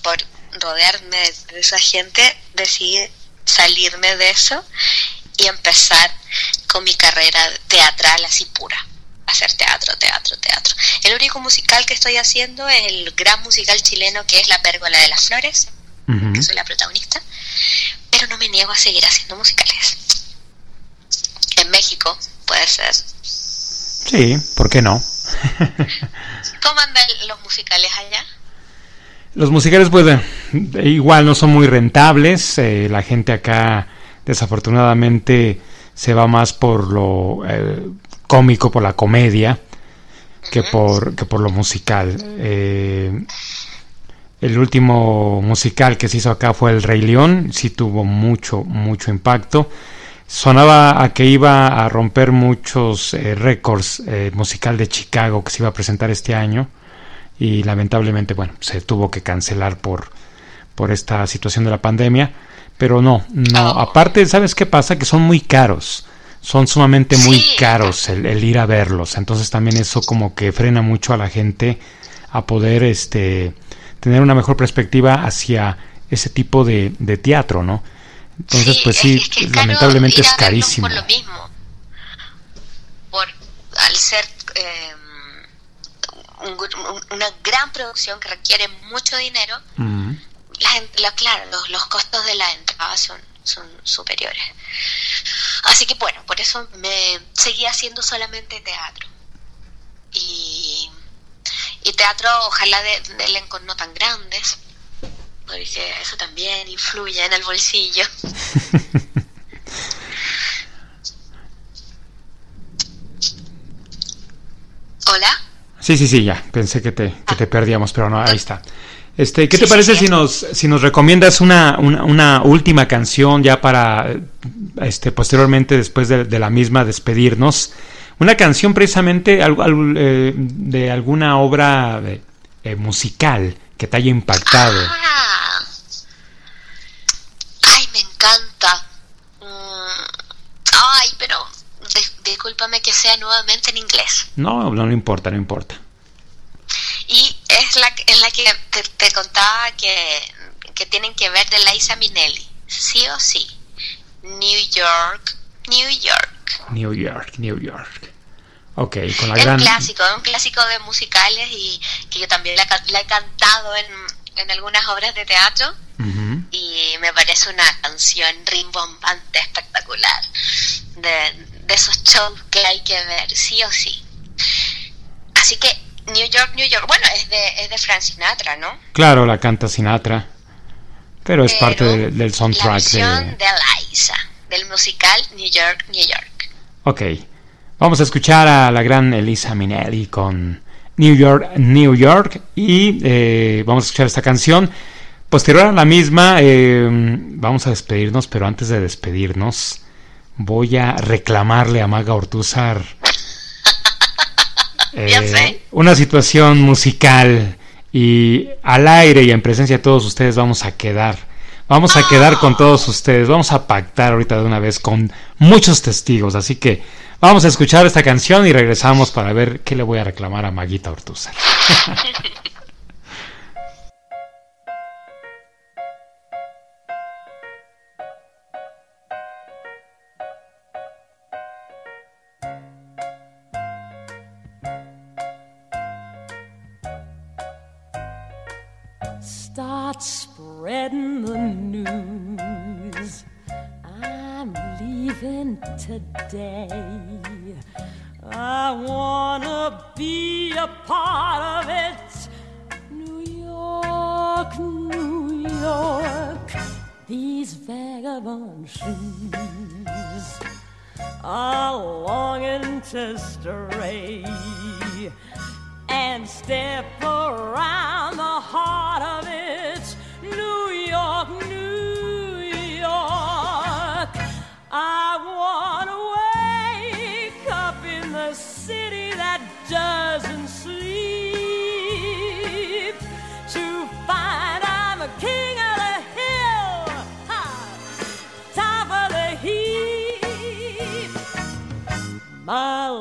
por rodearme de esa gente decidí salirme de eso y empezar con mi carrera teatral así pura. Hacer teatro, teatro, teatro. El único musical que estoy haciendo es el gran musical chileno que es La Pérgola de las Flores, que soy la protagonista, pero no me niego a seguir haciendo musicales. En México puede ser. Sí, ¿por qué no? ¿Cómo andan los musicales allá? Los musicales, pues, igual no son muy rentables. eh, la gente acá, desafortunadamente, se va más por lo eh, cómico, por la comedia, que por, que por lo musical. Eh, el último musical que se hizo acá fue El Rey León. Sí tuvo mucho, mucho impacto. Sonaba a que iba a romper muchos eh, récords eh, musical de Chicago que se iba a presentar este año y lamentablemente bueno se tuvo que cancelar por por esta situación de la pandemia pero no no Oh. aparte sabes qué pasa que son muy caros son sumamente muy caros el, el ir a verlos entonces también eso como que frena mucho a la gente a poder este tener una mejor perspectiva hacia ese tipo de, de teatro no entonces pues es- sí es que es caro lamentablemente es carísimo Por lo mismo. Por, al ser eh, un una gran producción que requiere mucho dinero, la, la- claro, los, los costos de la entrada son, son superiores. Así que bueno, por eso me seguí haciendo solamente teatro. Y, y teatro, ojalá de, de elencos no tan grandes, porque eso también influye en el bolsillo. [laughs] Hola. Sí, sí, sí, ya. Pensé que te, que te perdíamos, pero no, ahí está. Este, ¿qué Sí, te sí, parece sí. si nos, si nos recomiendas una, una, una última canción ya para, este, posteriormente, después de, de la misma, despedirnos? Una canción precisamente al- al- eh, de alguna obra eh, musical que te haya impactado. Ah. Ay, me encanta. Mm, Ay, pero dis- discúlpame que sea nuevamente en inglés. No, no, no importa, no importa. Y es la, que- es la que te, te contaba que, que tienen que ver de Liza Minnelli. Sí o sí. New York, New York. New York, New York. Ok, con la Es gran... un clásico, es un clásico de musicales y que yo también la, la he cantado en, en algunas obras de teatro. Y me parece una canción rimbombante, espectacular, de, de esos shows que hay que ver, sí o sí. Así que New York, New York, bueno, es de, es de Frank Sinatra, ¿no? Claro, la canta Sinatra. Pero es Pero parte de- del La soundtrack versión de... de Liza, del musical New York, New York. Ok. Vamos a escuchar a la gran Elisa Minnelli con New York, New York. Y eh, vamos a escuchar esta canción. Posterior a la misma, eh, vamos a despedirnos, pero antes de despedirnos, voy a reclamarle a Maga Ortúzar [laughs] sé. una situación musical. Y al aire y en presencia de todos ustedes vamos a quedar. Vamos a quedar con todos ustedes. Vamos a pactar ahorita de una vez con muchos testigos. Así que vamos a escuchar esta canción y regresamos para ver qué le voy a reclamar a Maguita Ortúzar. [laughs] vagabond shoes are longing to stray and step around the heart of its New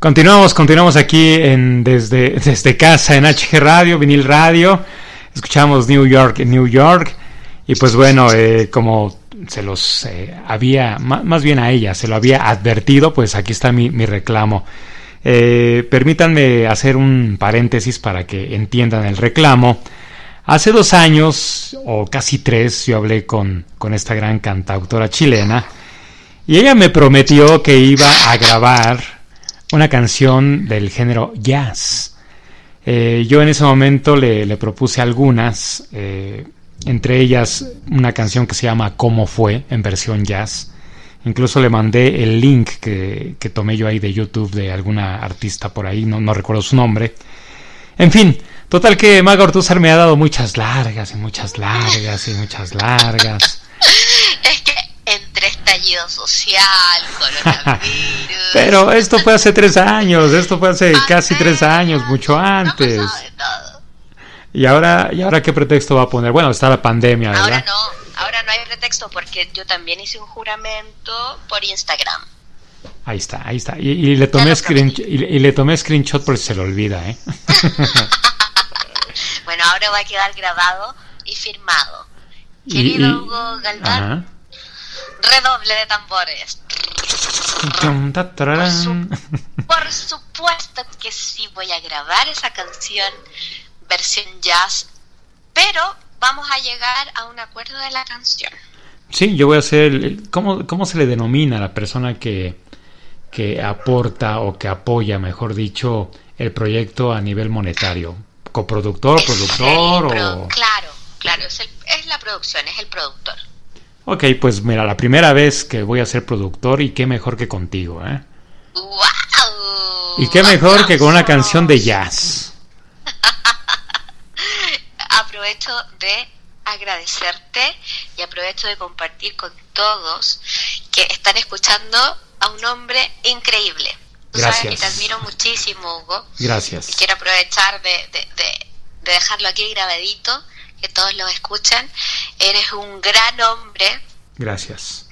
Continuamos, continuamos aquí en, desde, desde casa en HG Radio, vinil radio. Escuchamos New York, New York. Y pues bueno, eh, como se los eh, había, más bien a ella, se lo había advertido, pues aquí está mi, mi reclamo. Eh, permítanme hacer un paréntesis para que entiendan el reclamo. Hace dos años, o casi tres, yo hablé con, con esta gran cantautora chilena y ella me prometió que iba a grabar una canción del género jazz. Eh, yo en ese momento le, propuse algunas, eh, entre ellas una canción que se llama ¿Cómo fue? en versión jazz. Incluso le mandé el link que, que tomé yo ahí de YouTube de alguna artista por ahí, no, no recuerdo su nombre. En fin, total que Maga me ha dado muchas largas y muchas largas y muchas largas. Entre estallido social, coronavirus. [laughs] Pero esto fue hace tres años, esto fue hace casi tres años, mucho antes. Y ahora, ¿y ahora qué pretexto va a poner? Bueno, está la pandemia, Ahora no, ahora no hay pretexto porque yo también hice un juramento por Instagram. Ahí está, ahí está. Y, y le tomé screen- y, le- y le tomé screenshot por si se lo olvida, ¿eh? [laughs] Bueno, ahora va a quedar grabado y firmado. Querido Hugo Galván. Redoble de tambores. Tararán. Por supuesto que sí voy a grabar esa canción versión jazz, pero vamos a llegar a un acuerdo de la canción. Sí, yo voy a hacer. el- ¿cómo, ¿Cómo se le denomina a la persona que, que aporta o que apoya, mejor dicho, el proyecto a nivel monetario? ¿Coproductor, productor o.? Claro, claro, es, el- es la producción, es el productor. Ok, pues mira, la primera vez que voy a ser productor y qué mejor que contigo, ¿eh? ¡Wow! Y qué mejor que con una canción de jazz. [laughs] Aprovecho de agradecerte y aprovecho de compartir con todos que están escuchando a un hombre increíble. Tú sabes que Gracias. te admiro muchísimo, Hugo. Y Gracias. quiero aprovechar de, de- de- de dejarlo aquí grabadito, que todos lo escuchan. Eres un gran hombre Gracias.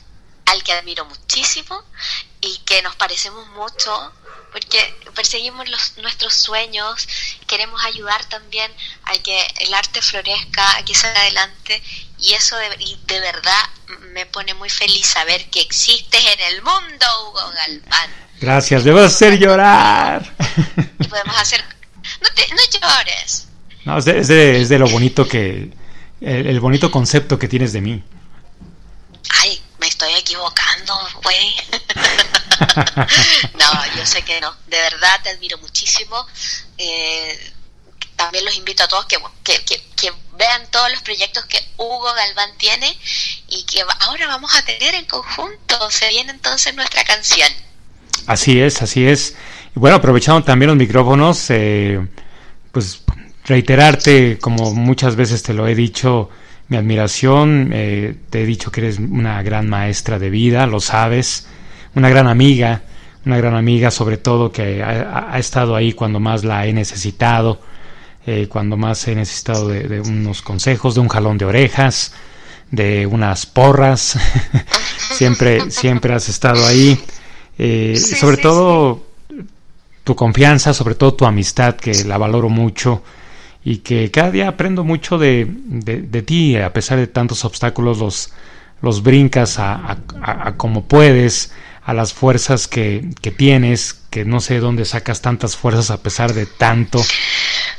al que admiro muchísimo y que nos parecemos mucho porque perseguimos los, nuestros sueños, queremos ayudar también a que el arte florezca, a que salga adelante y eso de, y de verdad me pone muy feliz saber que existes en el mundo, Hugo Galván. Gracias. A hacer llorar. Y podemos hacer... No, te, no llores. No, es de, es de- es de lo bonito que. El, el bonito concepto que tienes de mí. Ay, me estoy equivocando, güey. [laughs] no, yo sé que no. De verdad te admiro muchísimo. Eh, también los invito a todos que, que, que, que vean todos los proyectos que Hugo Galván tiene y que ahora vamos a tener en conjunto. Se viene entonces nuestra canción. Así es, así es. Bueno, aprovechando también los micrófonos, eh, pues reiterarte, como muchas veces te lo he dicho, mi admiración. eh, te he dicho que eres una gran maestra de vida, lo sabes. Una gran amiga, una gran amiga sobre todo que ha, ha estado ahí cuando más la he necesitado, eh, cuando más he necesitado de, de unos consejos, de un jalón de orejas, de unas porras. [laughs] siempre, siempre has estado ahí. Eh, Sí, sobre sí, todo tu confianza, sobre todo tu amistad, que la valoro mucho y que cada día aprendo mucho de, de, de ti, a pesar de tantos obstáculos, los, los brincas a, a- como puedes, a las fuerzas que, que tienes, que no sé dónde sacas tantas fuerzas a pesar de tanto.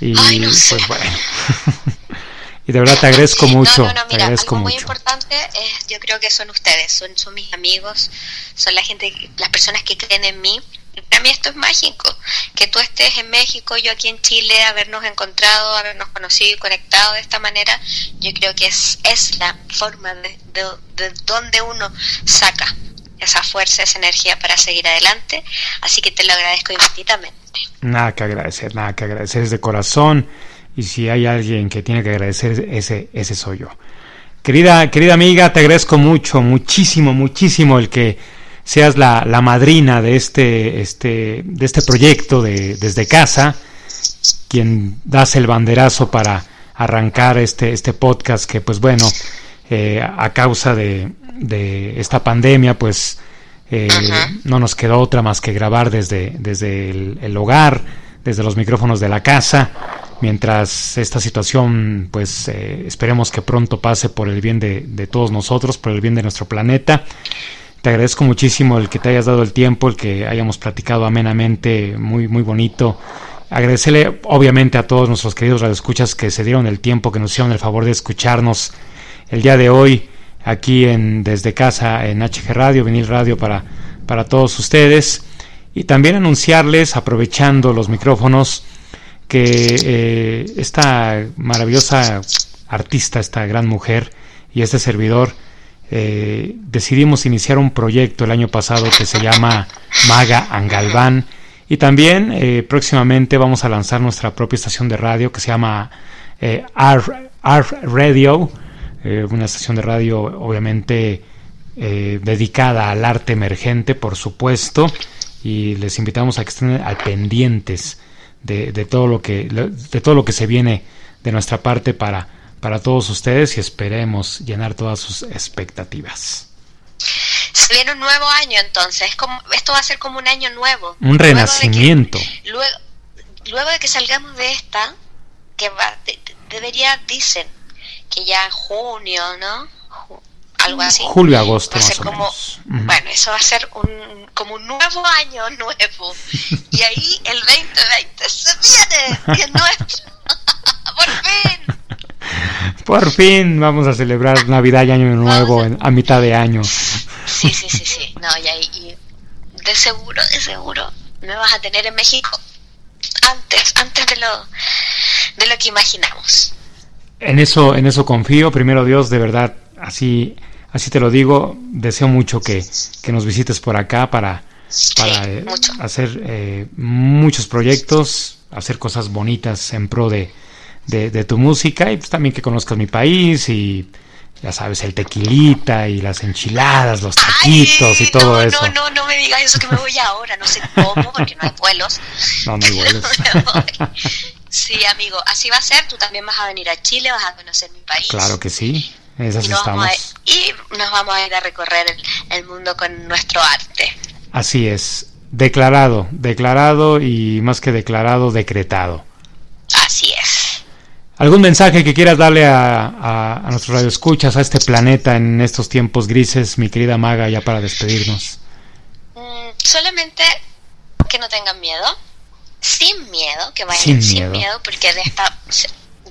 Y Ay, no sé. pues bueno. [laughs] y de verdad te agradezco Sí, mucho, No, te agradezco algo muy mucho. importante es, yo creo que son ustedes, son, son mis amigos, son la gente, las personas que creen en mí. Para mí esto es mágico, que tú estés en México, yo aquí en Chile, habernos encontrado, habernos conocido y conectado de esta manera, yo creo que es, es la forma de, de, de donde uno saca esa fuerza, esa energía para seguir adelante. Así que te lo agradezco infinitamente. Nada que agradecer, nada que agradecer es de corazón. Y si hay alguien que tiene que agradecer, ese, ese soy yo. Querida, querida amiga, te agradezco mucho, muchísimo, muchísimo el que seas la, la madrina de este, este, de este proyecto de, desde casa, quien das el banderazo para arrancar este, este podcast que pues bueno, eh, a causa de, de esta pandemia pues eh, no nos quedó otra más que grabar desde, desde el, el hogar, desde los micrófonos de la casa mientras esta situación, pues eh, esperemos que pronto pase por el bien de, de todos nosotros, por el bien de nuestro planeta. Te agradezco muchísimo el que te hayas dado el tiempo, el que hayamos platicado amenamente, muy, muy bonito. Agradecerle obviamente a todos nuestros queridos radioescuchas que se dieron el tiempo, que nos hicieron el favor de escucharnos el día de hoy aquí en desde casa en HG Radio, Vinil Radio para, para todos ustedes. Y también anunciarles, aprovechando los micrófonos, que eh, esta maravillosa artista, esta gran mujer y este servidor, eh, decidimos iniciar un proyecto el año pasado que se llama Maga Angalván. Y también eh, próximamente vamos a lanzar nuestra propia estación de radio que se llama eh, Art Radio, eh, una estación de radio obviamente dedicada al arte emergente, por supuesto, y les invitamos a que estén al pendientes de, de todo lo que de todo lo que se viene de nuestra parte para para todos ustedes y esperemos llenar todas sus expectativas. Se viene un nuevo año entonces, como, esto va a ser como un año nuevo. Un Luego de que- renacimiento. Luego, luego de que salgamos de esta, que va, de- de- debería, dicen, que ya en junio, ¿no? Algo así. Julio, agosto, Va a más ser o como, menos. Ujú. bueno, eso va a ser un, como un nuevo año nuevo. [laughs] Y ahí el 2020 se viene, y es nuestro. [laughs] Por fin. Por fin vamos a celebrar Navidad y Año Nuevo en- a mitad de año. Sí, sí, sí, sí. No, y, ahí- y de seguro, de seguro, me vas a tener en México antes, antes de lo, de lo que imaginamos. En eso, en eso confío. Primero Dios, de verdad, así, así te lo digo. Deseo mucho que, que nos visites por acá para, para Sí, eh, hacer eh, muchos proyectos, hacer cosas bonitas en pro de, de, de tu música y pues también que conozcas mi país y ya sabes, el tequilita y las enchiladas, los taquitos Ay, y todo no, eso. No, no, no me digas eso que me voy ahora, no sé cómo, porque no hay vuelos. No, no hay [laughs] vuelos. Sí, amigo, así va a ser. Tú también vas a venir a Chile, vas a conocer mi país. Claro que sí, esas y nos, vamos estamos. a, y nos vamos a ir a recorrer el, el mundo con nuestro arte. Así es, declarado, declarado y más que declarado, decretado. Así es. ¿Algún mensaje que quieras darle a, a, a nuestros radioescuchas, a este planeta en estos tiempos grises, mi querida Maga, ya para despedirnos? Mm, solamente que no tengan miedo, sin miedo, que vayan Sin sin, miedo. miedo. porque de esta,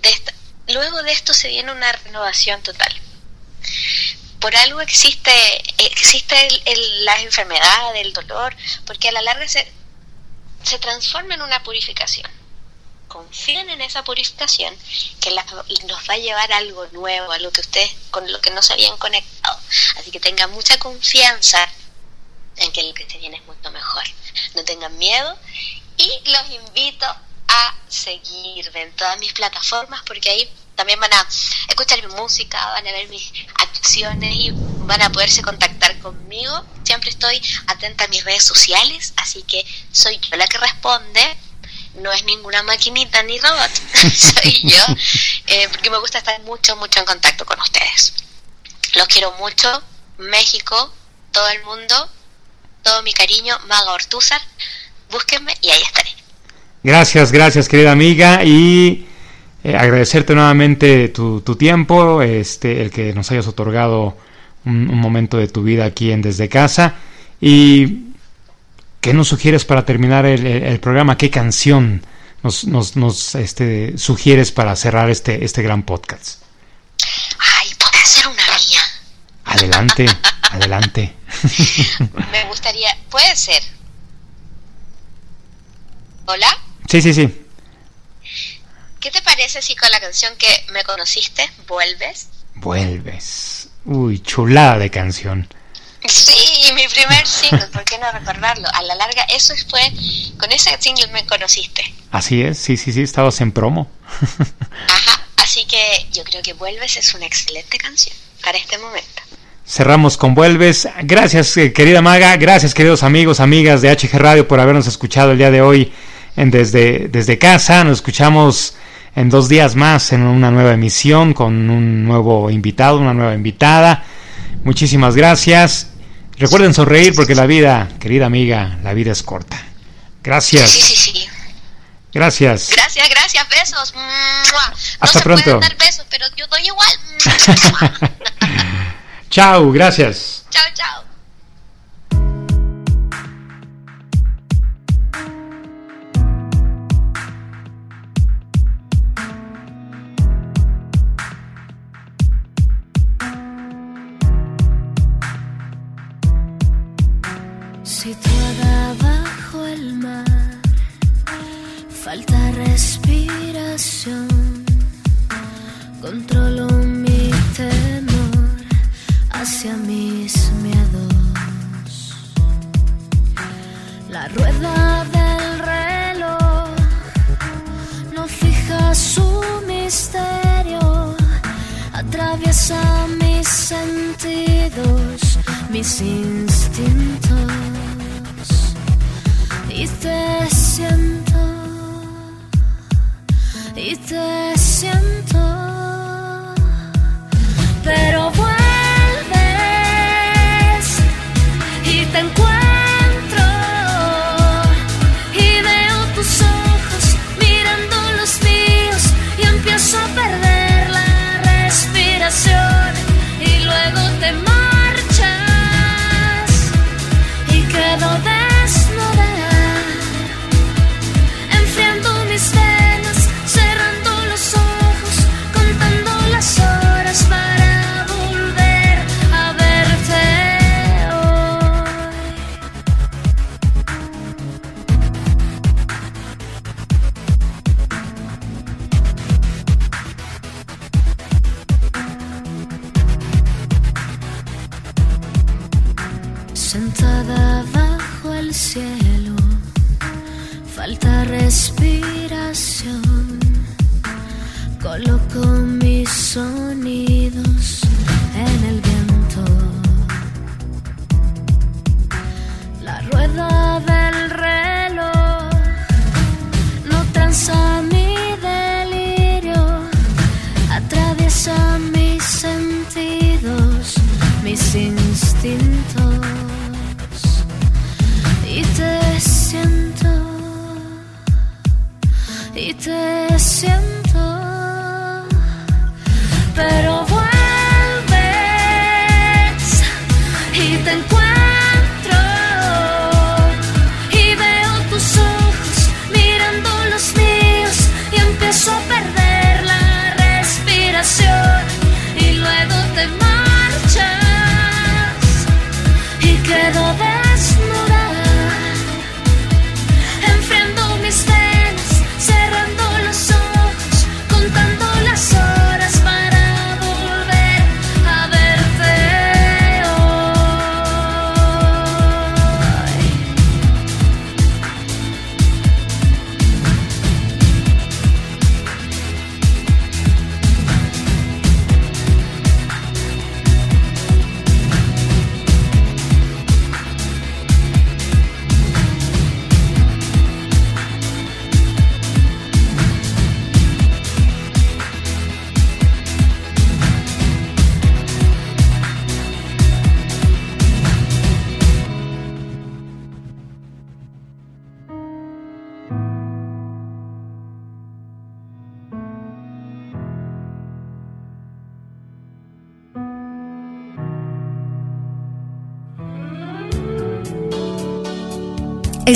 de esta, luego de esto se viene una renovación total. Por algo existe, existe el- el- la enfermedad, el dolor, porque a la larga se, se transforma en una purificación. Confíen en esa purificación que nos va a llevar a algo nuevo, algo que ustedes con lo que no se habían conectado. Así que tengan mucha confianza en que lo que se viene es mucho mejor. No tengan miedo y los invito a seguirme en todas mis plataformas porque ahí también van a escuchar mi música, van a ver mis acciones y van a poderse contactar conmigo. Siempre estoy atenta a mis redes sociales, así que soy yo la que responde. No es ninguna maquinita ni robot, [laughs] soy [laughs] yo, eh, porque me gusta estar mucho, mucho en contacto con ustedes. Los quiero mucho, México, todo el mundo, todo mi cariño, Maga Ortúzar. Búsquenme y ahí estaré. Gracias, gracias, querida amiga, y eh, agradecerte nuevamente tu, tu tiempo, este, el que nos hayas otorgado un, un momento de tu vida aquí en Desde Casa. Y ¿qué nos sugieres para terminar el, el- el programa? ¿Qué canción nos, nos, nos, este, sugieres para cerrar este, este gran podcast? Ay, puede ser una mía. Adelante, [laughs] adelante. Me gustaría, puede ser. Hola, Sí, sí, sí. ¿qué te parece si con la canción que me conociste vuelves? Vuelves. Uy, chulada de canción. Sí, mi primer single, ¿por qué no recordarlo? A la larga, eso fue, con ese single me conociste. Así es, sí, sí, sí, estabas en promo. [laughs] Ajá, así que yo creo que Vuelves es una excelente canción para este momento. Cerramos con Vuelves. Gracias, eh, querida Maga. Gracias, queridos amigos, amigas de HG Radio, por habernos escuchado el día de hoy en desde, desde casa. Nos escuchamos en dos días más en una nueva emisión con un nuevo invitado, una nueva invitada. Muchísimas gracias. Recuerden sonreír porque la vida, querida amiga, la vida es corta. Gracias. Sí, sí, sí. Gracias. Gracias, gracias. Besos. ¡Mua! Hasta no se pronto. Dar besos, pero yo doy igual. [laughs] chao, gracias. Chao, chao.